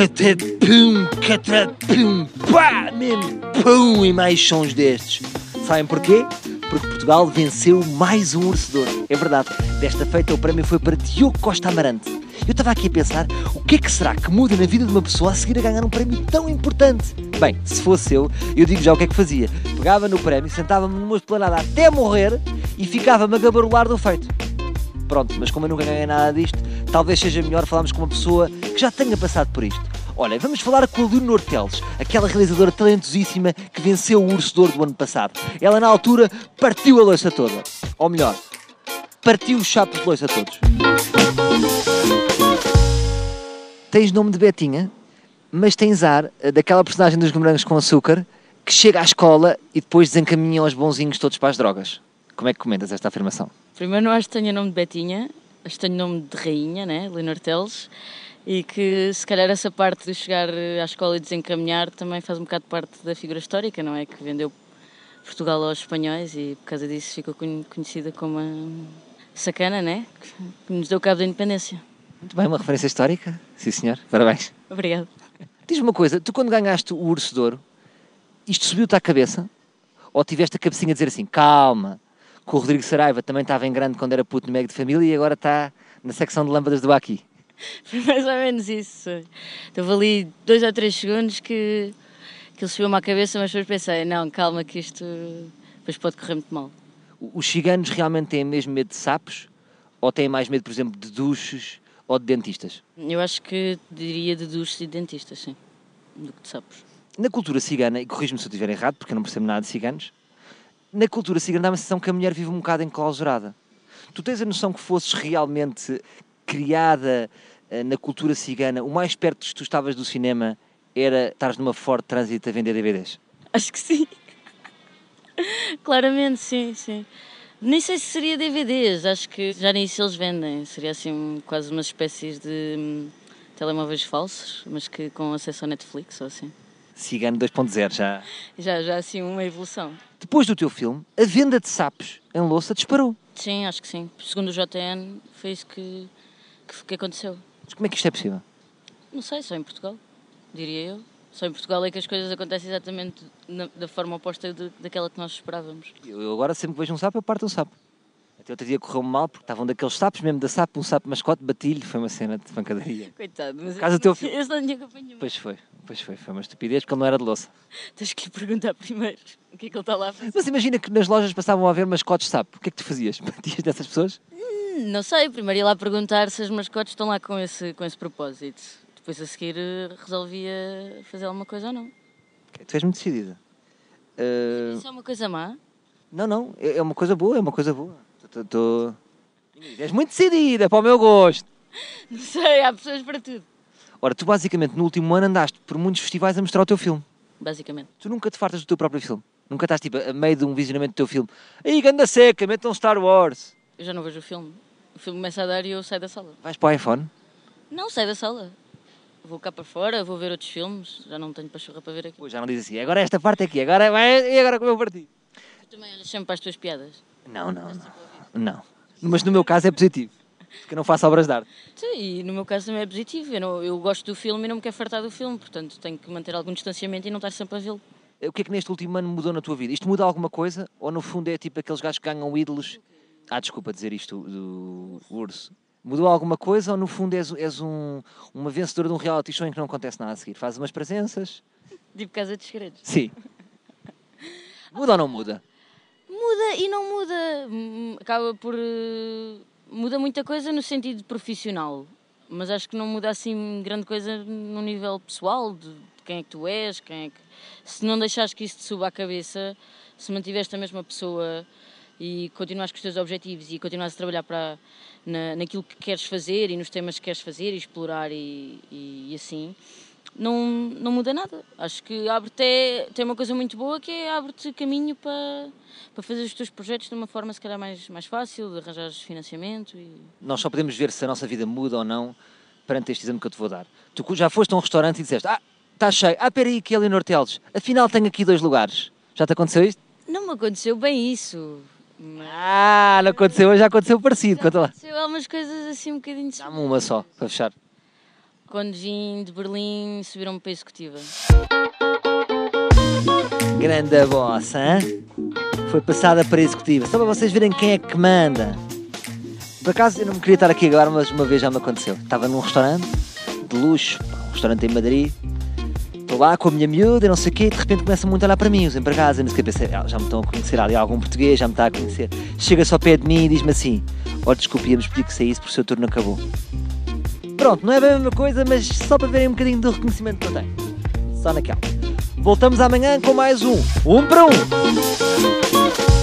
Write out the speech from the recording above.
catapum, catapum, pá, mesmo, pum, e mais sons destes. Sabem porquê? Porque Portugal venceu mais um urso É verdade, desta feita o prémio foi para Diogo Costa Amarante. Eu estava aqui a pensar, o que é que será que muda na vida de uma pessoa a seguir a ganhar um prémio tão importante? Bem, se fosse eu, eu digo já o que é que fazia. Pegava no prémio, sentava-me numa esplanada até morrer e ficava-me a gabarolar do feito. Pronto, mas como eu nunca ganhei nada disto, talvez seja melhor falarmos com uma pessoa que já tenha passado por isto. Olha, vamos falar com a Leonor Teles, aquela realizadora talentosíssima que venceu o Urso de do ano passado. Ela, na altura, partiu a louça toda. Ou melhor, partiu os chapos de louça todos. Tens nome de Betinha, mas tens ar eh, daquela personagem dos morangos com açúcar que chega à escola e depois desencaminha os bonzinhos todos para as drogas. Como é que comentas esta afirmação? Primeiro, não acho que tenha nome de Betinha, acho que tenho nome de Rainha, né? Leonor Teles, e que se calhar essa parte de chegar à escola e desencaminhar também faz um bocado parte da figura histórica, não é? Que vendeu Portugal aos espanhóis e por causa disso ficou conhecida como a sacana, né? Que nos deu cabo da independência. Muito bem, uma referência histórica. Sim, senhor. Parabéns. Obrigado. Diz-me uma coisa, tu quando ganhaste o Urso de Ouro, isto subiu-te à cabeça? Ou tiveste a cabecinha a dizer assim, calma, que o Rodrigo Saraiva também estava em grande quando era puto no meio de família e agora está na secção de lâmpadas do Aqui. Foi mais ou menos isso. Estava ali dois ou três segundos que, que ele subiu-me à cabeça, mas depois pensei, não, calma que isto depois pode correr muito mal. Os ciganos realmente têm mesmo medo de sapos? Ou têm mais medo, por exemplo, de duches ou de dentistas? Eu acho que diria de duches e de dentistas, sim, do que de sapos. Na cultura cigana, e corrijo-me se eu estiver errado, porque eu não percebo nada de ciganos, na cultura cigana dá uma sensação que a mulher vive um bocado enclausurada. Tu tens a noção que fosses realmente criada uh, na cultura cigana, o mais perto que tu estavas do cinema era estares numa Ford Transit a vender DVDs? Acho que sim. Claramente, sim, sim. Nem sei se seria DVDs, acho que já nem isso eles vendem. Seria assim quase umas espécies de hum, telemóveis falsos, mas que com acesso ao Netflix ou assim. Cigano 2.0 já. Já, já assim uma evolução. Depois do teu filme, a venda de sapos em louça disparou. Sim, acho que sim. Segundo o JN, foi isso que, que, que aconteceu. Mas como é que isto é possível? Não sei, só em Portugal, diria eu. Só em Portugal é que as coisas acontecem exatamente na, da forma oposta de, daquela que nós esperávamos. Eu agora sempre que vejo um sapo, eu parto um sapo. Até outro dia correu mal porque estavam daqueles sapos mesmo da sapo, um sapo mascote, bati-lhe, foi uma cena de pancadaria. Coitado, mas Caso eu, teu filho. eu não tinha companhia. Pois foi, pois foi, foi uma estupidez porque ele não era de louça. Tens que lhe perguntar primeiro o que é que ele está lá a fazer. Mas imagina que nas lojas passavam a haver mascotes de sapo, o que é que tu fazias? Batias dessas pessoas? Não sei, primeiro ia lá perguntar se as mascotes estão lá com esse, com esse propósito. Depois a seguir eh, resolvia fazer alguma coisa ou não. Tu és muito decidida. Uh... Isso é uma coisa má? Não, não, é, é uma coisa boa, é uma coisa boa. Tô, tô... És muito decidida, para o meu gosto. Não sei, há pessoas para tudo. Ora, tu basicamente no último ano andaste por muitos festivais a mostrar o teu filme. Basicamente. Tu nunca te fartas do teu próprio filme? Nunca estás tipo a meio de um visionamento do teu filme? Aí, ganda seca, metam Star Wars. Eu já não vejo o filme. O filme começa a dar e eu saio da sala. Vais para o iPhone? Não, saio da sala. Vou cá para fora, vou ver outros filmes. Já não tenho pachorra para ver aqui. Pois já não diz assim, agora esta parte aqui, agora vai, e agora como eu parti. Tu também olhas sempre para as tuas piadas? Não, não, não. Não. Mas no meu caso é positivo. Que eu não faço obras de arte. Sim, e no meu caso também é positivo. Eu, não, eu gosto do filme e não me quero fartar do filme, portanto tenho que manter algum distanciamento e não estar sempre a vê-lo. O que é que neste último ano mudou na tua vida? Isto muda alguma coisa? Ou no fundo é tipo aqueles gajos que ganham ídolos? Ah, desculpa dizer isto do urso. Mudou alguma coisa ou no fundo és, és um, uma vencedora de um reality show em que não acontece nada a seguir? Fazes umas presenças? Tipo Casa de Segredos? Sim. muda ou não muda? Muda e não muda. Hum, acaba por. Eh, muda muita coisa no sentido profissional, mas acho que não muda assim grande coisa no nível pessoal, de, de quem é que tu és, quem é que. Se não deixares que isso te suba à cabeça, se mantiveste a mesma pessoa e continuares com os teus objetivos e continuares a trabalhar para, na, naquilo que queres fazer e nos temas que queres fazer e explorar e, e, e assim, não, não muda nada. Acho que abre-te tem uma coisa muito boa que é abre-te caminho para, para fazer os teus projetos de uma forma se calhar mais, mais fácil, de arranjar financiamento. E... Nós só podemos ver se a nossa vida muda ou não perante este exame que eu te vou dar. Tu já foste a um restaurante e disseste, ah, está cheio, ah, peraí, que é Leonor Teles, afinal tenho aqui dois lugares. Já te aconteceu isto? Não me aconteceu bem isso. Ah, não aconteceu, já aconteceu parecido. Já aconteceu algumas coisas assim um bocadinho... Dá-me uma só, para fechar. quando vim de Berlim, subiram-me para a executiva. Grande bossa, hein? Foi passada para a executiva. Só para vocês verem quem é que manda. Por acaso eu não me queria estar aqui agora, mas uma vez já me aconteceu. Estava num restaurante de luxo, um restaurante em Madrid. Lá com a minha miúda e não sei o quê, e de repente começam muito a olhar para mim, os empregados. Eu não sei o quê, pensei, "Ah, já me estão a conhecer ali algum português, já me está a conhecer. Chega-se ao pé de mim e diz-me assim: Olha, desculpe, íamos pedir que saísse porque o seu turno acabou. Pronto, não é bem a mesma coisa, mas só para verem um bocadinho do reconhecimento que eu tenho. Só naquela. Voltamos amanhã com mais um. Um para um!